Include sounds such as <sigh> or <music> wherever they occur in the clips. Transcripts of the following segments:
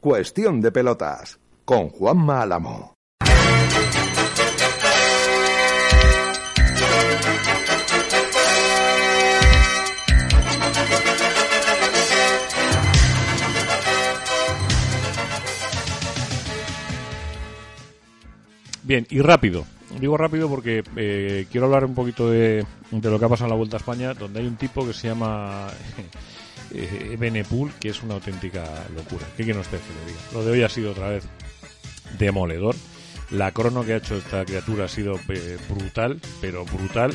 Cuestión de pelotas con Juanma Álamo. Bien, y rápido. Digo rápido porque eh, quiero hablar un poquito de, de, lo que ha pasado en la Vuelta a España, donde hay un tipo que se llama eh, Benepool, que es una auténtica locura. ¿Qué quiere usted que le diga? Lo de hoy ha sido otra vez demoledor. La crono que ha hecho esta criatura ha sido eh, brutal, pero brutal.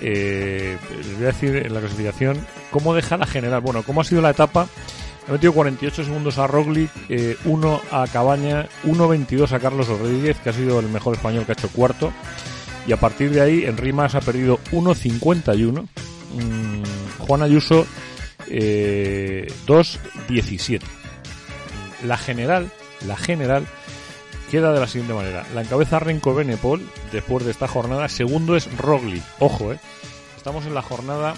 Eh, les voy a decir en la clasificación cómo deja la general. Bueno, cómo ha sido la etapa. Ha metido 48 segundos a Roglic, 1 a Cabaña, 1.22 a Carlos Rodríguez, que ha sido el mejor español que ha hecho cuarto. Y a partir de ahí, en Rimas ha perdido 1.51. Mm, Juan Ayuso eh, 2.17. La general, la general, queda de la siguiente manera. La encabeza Renko Benepol después de esta jornada. Segundo es Roglic. Ojo, eh. Estamos en la jornada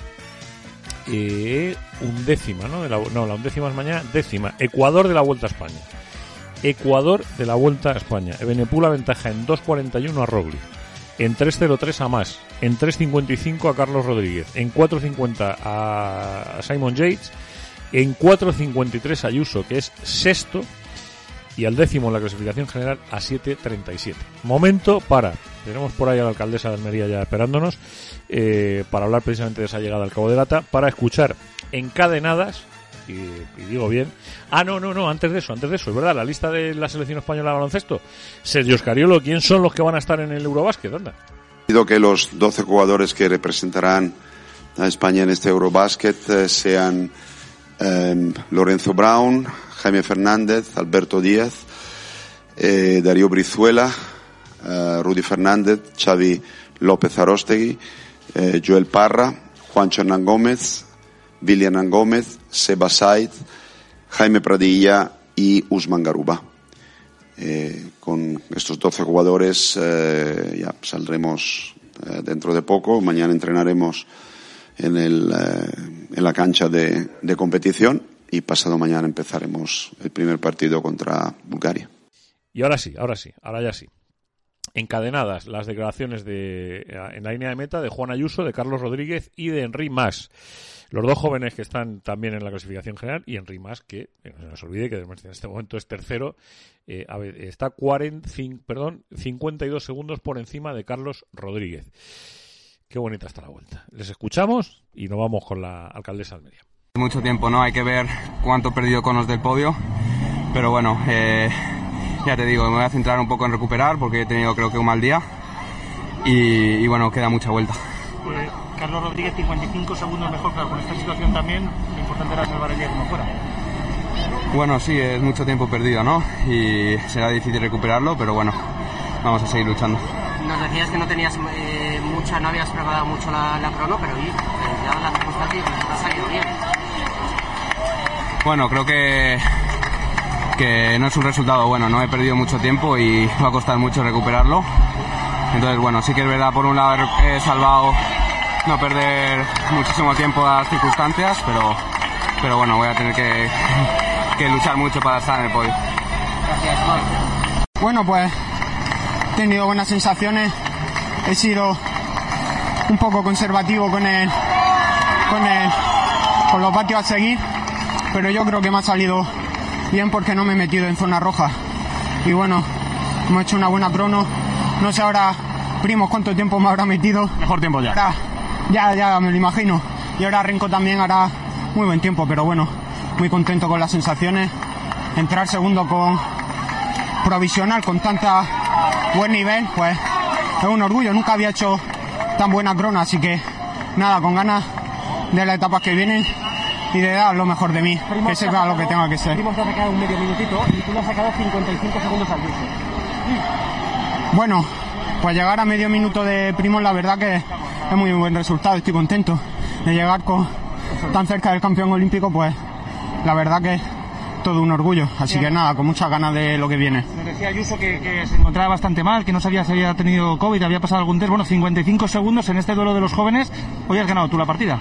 eh, undécima, ¿no? la, no, la undécima es mañana, décima. Ecuador de la Vuelta a España. Ecuador de la Vuelta a España. Benepul aventaja en 2.41 a Roglic en 3.03 a más, en 3.55 a Carlos Rodríguez, en 4.50 a Simon Yates, en 4.53 a Ayuso, que es sexto, y al décimo en la clasificación general a 7.37. Momento para, tenemos por ahí a la alcaldesa de Almería ya esperándonos, eh, para hablar precisamente de esa llegada al Cabo de Gata, para escuchar encadenadas y, digo bien. Ah, no, no, no, antes de eso, antes de eso, es verdad, la lista de la selección española de baloncesto. Sergio Scariolo, ¿quién son los que van a estar en el Eurobásquet? Anda. que los 12 jugadores que representarán a España en este Eurobásquet eh, sean em, Lorenzo Brown, Jaime Fernández, Alberto Díaz, eh, Darío Brizuela, eh, Rudy Fernández, Xavi López Arostegui, Joel Parra, Juan Hernán Gómez, William Gómez, Seba Said, Jaime Pradilla y Usman Garuba. Eh, con estos 12 jugadores eh, ya saldremos eh, dentro de poco. Mañana entrenaremos en, el, en la cancha de, de competición y pasado mañana empezaremos el primer partido contra Bulgaria. Y ahora sí, ahora sí, ahora ya sí encadenadas las declaraciones de, en la línea de meta de Juan Ayuso, de Carlos Rodríguez y de Henry Mas. Los dos jóvenes que están también en la clasificación general y Henry Mas, que no se nos olvide que en este momento es tercero, eh, está 40, perdón, 52 segundos por encima de Carlos Rodríguez. Qué bonita está la vuelta. Les escuchamos y nos vamos con la alcaldesa Almería. Mucho tiempo, ¿no? Hay que ver cuánto he perdido con los del podio. Pero bueno, eh, ya te digo, me voy a centrar un poco en recuperar porque he tenido creo que un mal día. Y, bueno, queda mucha vuelta. Pues, Carlos Rodríguez, 55 segundos mejor, claro, con esta situación también, lo importante era salvar el día como fuera. Bueno, sí, es mucho tiempo perdido, ¿no? Y será difícil recuperarlo, pero bueno, vamos a seguir luchando. Nos decías que no tenías eh, mucha, no habías preparado mucho la, crono, pero hoy, ya las circunstancias, ha salido bien. Bueno, creo que que no es un resultado bueno, no he perdido mucho tiempo y <laughs> va a costar mucho recuperarlo. Entonces, bueno, sí que es verdad, por un lado he salvado no perder muchísimo tiempo a las circunstancias, pero, pero bueno, voy a tener que, <laughs> que luchar mucho para estar en el podio. Gracias, Bueno, pues he tenido buenas sensaciones, he sido un poco conservativo con el, con el, con los patios a seguir, pero yo creo que me ha salido bien porque no me he metido en zona roja. Y bueno, hemos hecho una buena crono. No sé ahora, primos, cuánto tiempo me habrá metido. Mejor tiempo ya. ya, ya me lo imagino. Y ahora Renko también hará muy buen tiempo, pero bueno, muy contento con las sensaciones. Entrar segundo con provisional, con tanta buen nivel, pues es un orgullo. Nunca había hecho tan buena crona, así que nada, con ganas de las etapas que vienen y de dar lo mejor de mí, Primo que sepa lo que tenga que ser. Primo te ha sacado un medio minutito y tú le has sacado 55 segundos al Yuso. Bueno, pues llegar a medio minuto de Primo, la verdad que es muy buen resultado, estoy contento de llegar con, tan cerca del campeón olímpico, pues la verdad que todo un orgullo, así que nada, con muchas ganas de lo que viene. Nos decía Ayuso que, que se encontraba bastante mal, que no sabía si había tenido COVID, había pasado algún test. Bueno, 55 segundos en este duelo de los jóvenes. Hoy has ganado tú la partida.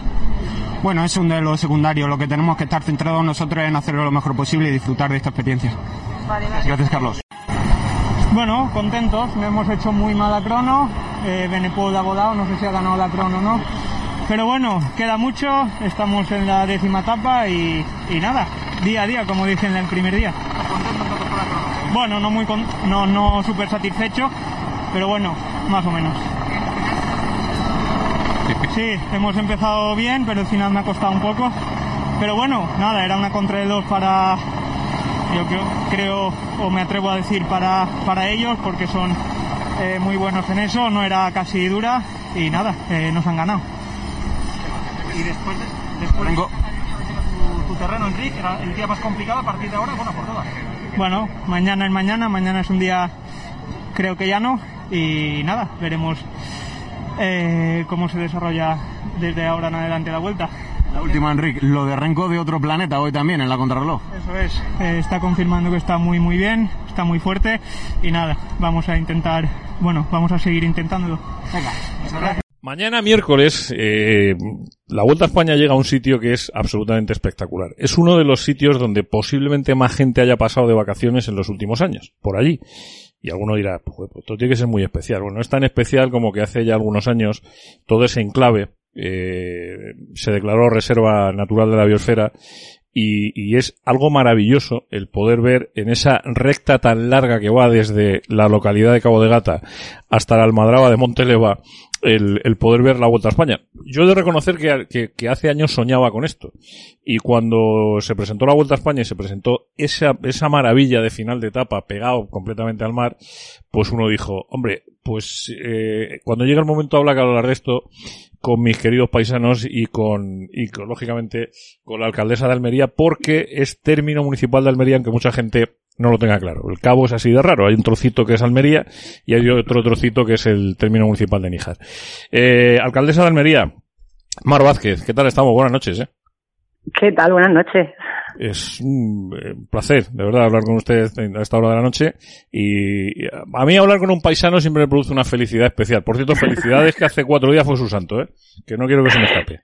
Bueno, es un de los secundarios, lo que tenemos que estar centrados nosotros en hacerlo lo mejor posible y disfrutar de esta experiencia. Gracias, Carlos. Bueno, contentos. No hemos hecho muy mala crono. Eh, Benepol ha volado, no sé si ha ganado la crono o no. Pero bueno, queda mucho. Estamos en la décima etapa y, y nada, día a día, como dicen el primer día. Bueno, no muy con- no, no súper satisfecho, pero bueno, más o menos. Sí, hemos empezado bien, pero al final me ha costado un poco. Pero bueno, nada, era una contra de dos para, yo creo, creo o me atrevo a decir para, para ellos, porque son eh, muy buenos en eso, no era casi dura y nada, eh, nos han ganado. Y después, de- después Vengo. tu, tu terreno, Enrique, era el día más complicado a partir de ahora, bueno, por todas. Bueno, mañana es mañana, mañana es un día creo que ya no y nada, veremos eh, cómo se desarrolla desde ahora en adelante la vuelta. La última, Enrique, lo de Renko de otro planeta hoy también en la contrarreloj. Eso es, eh, está confirmando que está muy muy bien, está muy fuerte y nada, vamos a intentar, bueno, vamos a seguir intentándolo. Venga, muchas gracias. Mañana miércoles, eh, la Vuelta a España llega a un sitio que es absolutamente espectacular. Es uno de los sitios donde posiblemente más gente haya pasado de vacaciones en los últimos años, por allí. Y alguno dirá, pues, pues, esto tiene que ser muy especial. Bueno, es tan especial como que hace ya algunos años todo ese enclave eh, se declaró reserva natural de la biosfera y, y es algo maravilloso el poder ver en esa recta tan larga que va desde la localidad de Cabo de Gata hasta la Almadraba de Monteleva el, el poder ver la Vuelta a España. Yo he de reconocer que, que, que hace años soñaba con esto. Y cuando se presentó la Vuelta a España y se presentó esa, esa maravilla de final de etapa pegado completamente al mar, pues uno dijo, hombre, pues eh, cuando llega el momento habla que hablar de esto con mis queridos paisanos y con, y con, lógicamente, con la alcaldesa de Almería, porque es término municipal de Almería, aunque mucha gente no lo tenga claro. El cabo es así de raro. Hay un trocito que es Almería y hay otro trocito que es el término municipal de Níjar. Eh, alcaldesa de Almería, Mar Vázquez, ¿qué tal estamos? Buenas noches, ¿eh? ¿Qué tal? Buenas noches. Es un eh, placer, de verdad, hablar con usted a esta hora de la noche. Y a mí hablar con un paisano siempre me produce una felicidad especial. Por cierto, felicidades que hace cuatro días fue su santo, ¿eh? Que no quiero que se me escape.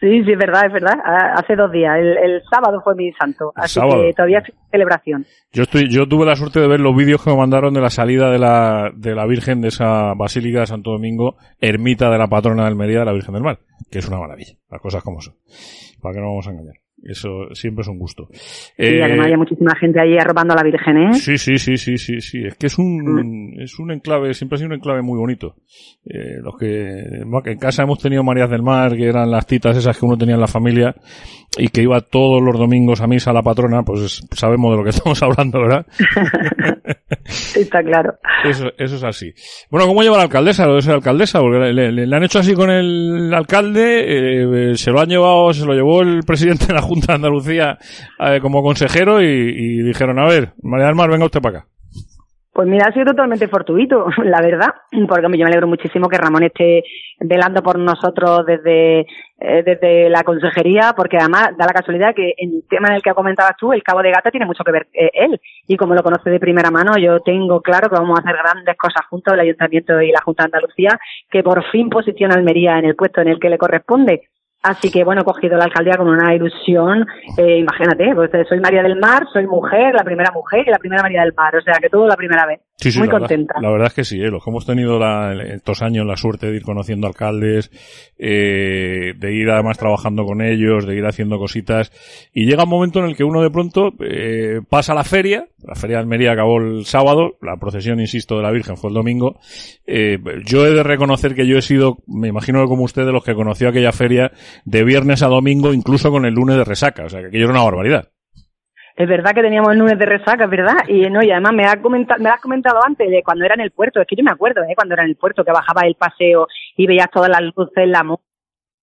Sí, sí, es verdad, es verdad. Hace dos días. El, el sábado fue mi santo. El así sábado. que todavía es celebración. Yo estoy, yo tuve la suerte de ver los vídeos que me mandaron de la salida de la, de la Virgen de esa Basílica de Santo Domingo, ermita de la patrona de Almería de la Virgen del Mar, que es una maravilla, las cosas como son. Para que no vamos a engañar. Eso siempre es un gusto. y Eh, además había muchísima gente allí arropando a la Virgen, ¿eh? Sí, sí, sí, sí, sí, sí. Es que es un, es un enclave, siempre ha sido un enclave muy bonito. Eh, los que, en casa hemos tenido Marías del Mar, que eran las titas esas que uno tenía en la familia, y que iba todos los domingos a misa a la patrona, pues sabemos de lo que <laughs> estamos hablando, ¿verdad? Está claro. Eso, eso es así. Bueno, ¿cómo lleva la alcaldesa? Lo de ser alcaldesa, porque le, le- le han hecho así con el alcalde, eh, se lo han llevado, se lo llevó el presidente de la Junta de Andalucía eh, como consejero y, y dijeron, a ver, María del Mar, venga usted para acá. Pues mira, ha sido totalmente fortuito, <laughs> la verdad, porque yo me alegro muchísimo que Ramón esté velando por nosotros desde, eh, desde la consejería, porque además da la casualidad que en el tema en el que comentabas tú, el Cabo de Gata tiene mucho que ver eh, él, y como lo conoce de primera mano, yo tengo claro que vamos a hacer grandes cosas juntos, el Ayuntamiento y la Junta de Andalucía, que por fin posiciona Almería en el puesto en el que le corresponde. Así que bueno, he cogido la alcaldía con una ilusión, eh, imagínate, pues eh, soy María del Mar, soy mujer, la primera mujer y la primera María del Mar, o sea que todo la primera vez. Sí, sí, Muy la verdad- contenta. la verdad es que sí, ¿eh? los que hemos tenido la- estos años la suerte de ir conociendo alcaldes, eh, de ir además trabajando con ellos, de ir haciendo cositas, y llega un momento en el que uno de pronto eh, pasa la feria, la feria de Almería acabó el sábado, la procesión, insisto, de la Virgen fue el domingo, eh, yo he de reconocer que yo he sido, me imagino como usted, de los que conoció aquella feria de viernes a domingo, incluso con el lunes de resaca, o sea que aquello era una barbaridad. Es verdad que teníamos el lunes de resaca, es verdad, y no, y además me, ha comentado, me has comentado antes de cuando era en el puerto, es que yo me acuerdo, ¿eh? cuando era en el puerto, que bajaba el paseo y veías todas las luces, la música,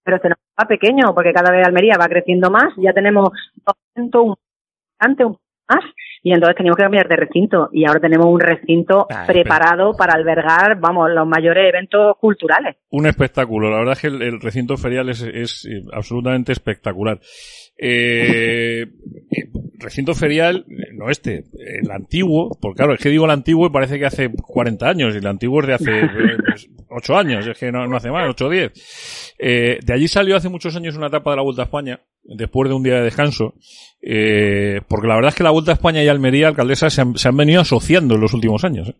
pero se nos va pequeño porque cada vez Almería va creciendo más, ya tenemos 201 antes un más y entonces teníamos que cambiar de recinto y ahora tenemos un recinto Ah, preparado para albergar, vamos, los mayores eventos culturales. Un espectáculo. La verdad es que el, el recinto ferial es, es, eh, absolutamente espectacular. Eh, recinto ferial, no este, el antiguo, porque claro, es que digo el antiguo y parece que hace 40 años, y el antiguo es de hace eh, <laughs> pues, 8 años, es que no, no hace más, 8 o 10. Eh, de allí salió hace muchos años una etapa de la Vuelta a España, después de un día de descanso, eh, porque la verdad es que la Vuelta a España y Almería, alcaldesa, se han, venido asociando en los últimos años. ¿eh?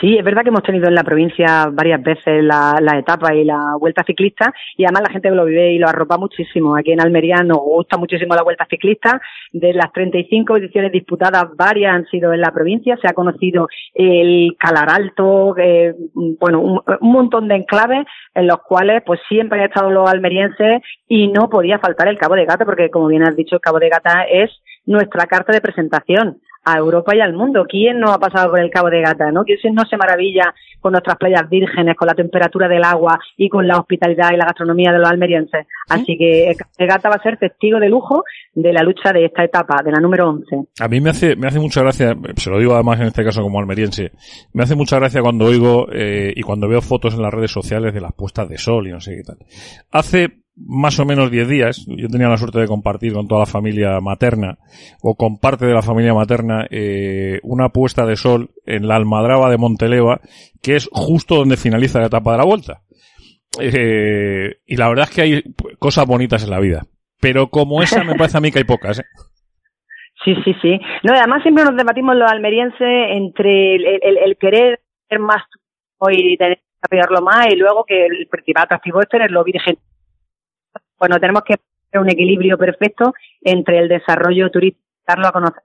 Sí, es verdad que hemos tenido en la provincia varias veces la, la etapa y la vuelta ciclista y además la gente lo vive y lo arropa muchísimo. Aquí en Almería nos gusta muchísimo la vuelta ciclista. De las 35 ediciones disputadas, varias han sido en la provincia. Se ha conocido el Calar Alto, eh, bueno, un, un montón de enclaves en los cuales pues siempre han estado los almerienses y no podía faltar el Cabo de Gata porque como bien has dicho, el Cabo de Gata es nuestra carta de presentación a Europa y al mundo. ¿Quién no ha pasado por el Cabo de Gata? ¿no? ¿Quién no se maravilla con nuestras playas vírgenes, con la temperatura del agua y con la hospitalidad y la gastronomía de los almerienses? Así que el Cabo de Gata va a ser testigo de lujo de la lucha de esta etapa, de la número 11. A mí me hace, me hace mucha gracia, se lo digo además en este caso como almeriense, me hace mucha gracia cuando oigo eh, y cuando veo fotos en las redes sociales de las puestas de sol y no sé qué tal. Hace más o menos 10 días, yo tenía la suerte de compartir con toda la familia materna, o con parte de la familia materna, eh, una puesta de sol en la Almadraba de Monteleva, que es justo donde finaliza la etapa de la vuelta. Eh, y la verdad es que hay cosas bonitas en la vida. Pero como esa me parece a mí que hay pocas, ¿eh? <laughs> Sí, sí, sí. No, además siempre nos debatimos los almerienses entre el, el, el querer ser más y tener desarrollarlo más y luego que el principal atractivo es tenerlo virgen. Bueno, tenemos que tener un equilibrio perfecto entre el desarrollo turístico, darlo a conocer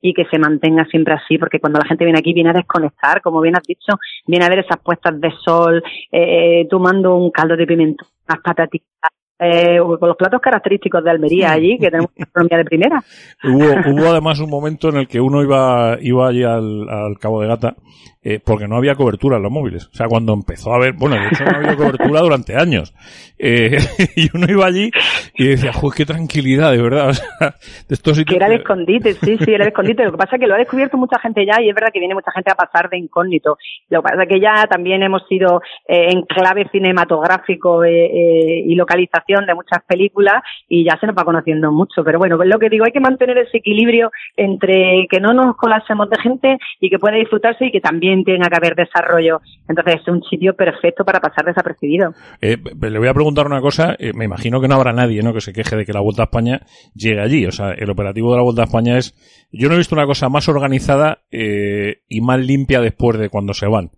y que se mantenga siempre así, porque cuando la gente viene aquí viene a desconectar, como bien has dicho, viene a ver esas puestas de sol, eh, tomando un caldo de pimiento, unas patatitas, eh, con los platos característicos de Almería allí, que tenemos una economía de primera. <laughs> Hubo, hubo además un momento en el que uno iba, iba allí al, al Cabo de Gata, eh, porque no había cobertura en los móviles. O sea, cuando empezó a haber, bueno, de hecho no había cobertura durante años. Eh, <laughs> y uno iba allí y decía, joder, qué tranquilidad, de verdad. <laughs> O sea, de estos sitios Que era el escondite, sí, sí, era el escondite. Lo que pasa es que lo ha descubierto mucha gente ya y es verdad que viene mucha gente a pasar de incógnito. Lo que pasa es que ya también hemos sido eh, enclave cinematográfico eh, eh, y localización de muchas películas y ya se nos va conociendo mucho. Pero bueno, lo que digo, hay que mantener ese equilibrio entre que no nos colásemos de gente y que pueda disfrutarse y que también tenga que haber desarrollo. Entonces es un sitio perfecto para pasar desapercibido. Eh, le voy a preguntar una cosa, eh, me imagino que no habrá nadie ¿no? que se queje de que la Vuelta a España llegue allí. O sea, el operativo de la Vuelta a España es... Yo no he visto una cosa más organizada eh, y más limpia después de cuando se van.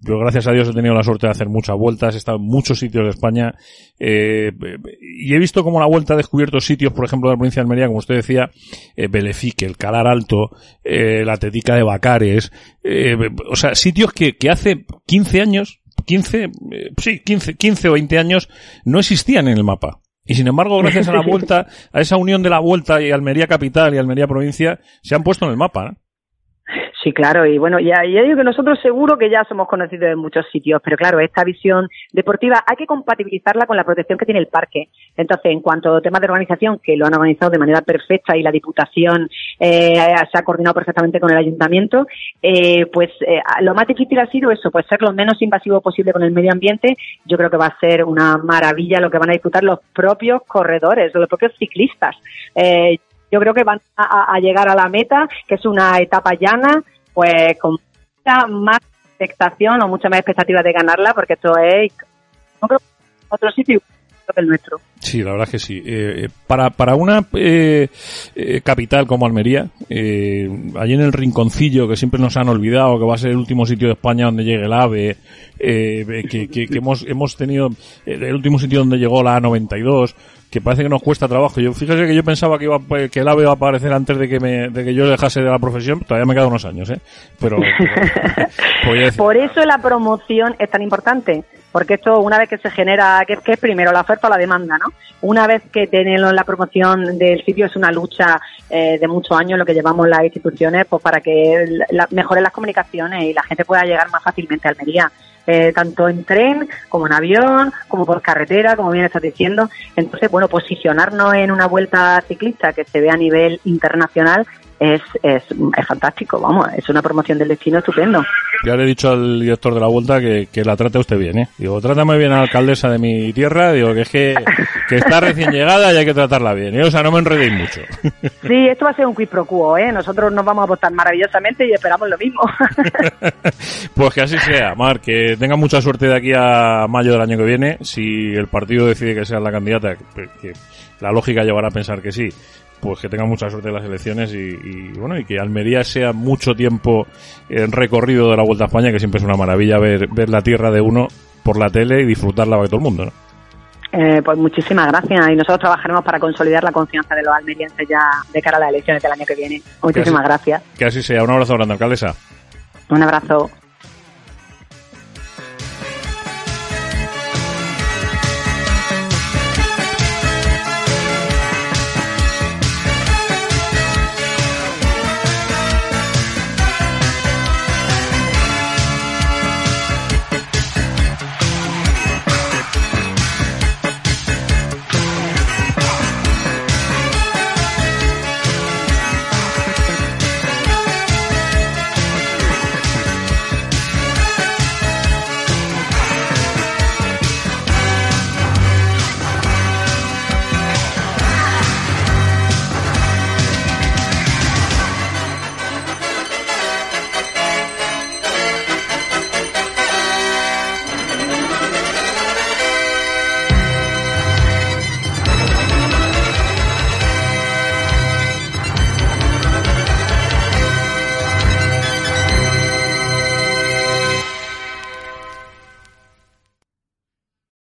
Yo, gracias a Dios, he tenido la suerte de hacer muchas vueltas, he estado en muchos sitios de España eh, y he visto como la vuelta ha descubierto sitios, por ejemplo, de la provincia de Almería, como usted decía, eh, Belefique, el Calar Alto, eh, la Tetica de Bacares, eh, o sea, sitios que, que hace 15 años 15, eh, sí, 15, 15 o 20 años no existían en el mapa. Y sin embargo, gracias a la <laughs> vuelta, a esa unión de la vuelta y Almería capital y Almería provincia, se han puesto en el mapa. Sí, claro, y bueno, ya, ya digo que nosotros seguro que ya somos conocidos en muchos sitios, pero claro, esta visión deportiva hay que compatibilizarla con la protección que tiene el parque. Entonces, en cuanto a temas de organización, que lo han organizado de manera perfecta y la Diputación eh, se ha coordinado perfectamente con el Ayuntamiento, eh, pues eh, lo más difícil ha sido eso, pues ser lo menos invasivo posible con el medio ambiente. Yo creo que va a ser una maravilla lo que van a disfrutar los propios corredores, los propios ciclistas. Eh, yo creo que van a, a, llegar a la meta, que es una etapa llana, pues con mucha más expectación o mucha más expectativa de ganarla, porque esto es otro sitio que el nuestro. Sí, la verdad que sí. Eh, para, para una eh, eh, capital como Almería, eh, allí en el rinconcillo que siempre nos han olvidado, que va a ser el último sitio de España donde llegue el AVE, eh, que, que, que, hemos, hemos tenido el último sitio donde llegó la A92, que parece que nos cuesta trabajo. Yo fíjese que yo pensaba que iba que el AVE iba a aparecer antes de que me de que yo dejase de la profesión, todavía me quedan unos años, ¿eh? Pero, <laughs> pero por eso la promoción es tan importante, porque esto una vez que se genera que, que es primero la oferta o la demanda, ¿no? Una vez que tenemos la promoción del sitio es una lucha eh, de muchos años lo que llevamos las instituciones pues para que la, mejoren las comunicaciones y la gente pueda llegar más fácilmente a Almería eh, tanto en tren como en avión, como por carretera, como bien estás diciendo. Entonces, bueno, posicionarnos en una vuelta ciclista que se ve a nivel internacional es, es, es fantástico, vamos, es una promoción del destino estupendo. Ya le he dicho al director de la vuelta que, que la trate usted bien, ¿eh? Digo, trátame bien a la alcaldesa de mi tierra, digo, que es que, que está recién llegada y hay que tratarla bien, ¿eh? O sea, no me enredéis mucho. <laughs> Sí, esto va a ser un quiz pro quo, ¿eh? Nosotros nos vamos a apostar maravillosamente y esperamos lo mismo. <laughs> Pues que así sea, Mar, que tenga mucha suerte de aquí a mayo del año que viene. Si el partido decide que sea la candidata, que, que la lógica llevará a pensar que sí, pues que tenga mucha suerte en las elecciones y, y, bueno, y que Almería sea mucho tiempo en recorrido de la Vuelta a España, que siempre es una maravilla ver, ver la tierra de uno por la tele y disfrutarla para todo el mundo, ¿no? Eh, pues muchísimas gracias y nosotros trabajaremos para consolidar la confianza de los almerienses ya de cara a las elecciones del año que viene. Muchísimas que así, gracias. Que así sea. Un abrazo grande, alcaldesa. Un abrazo.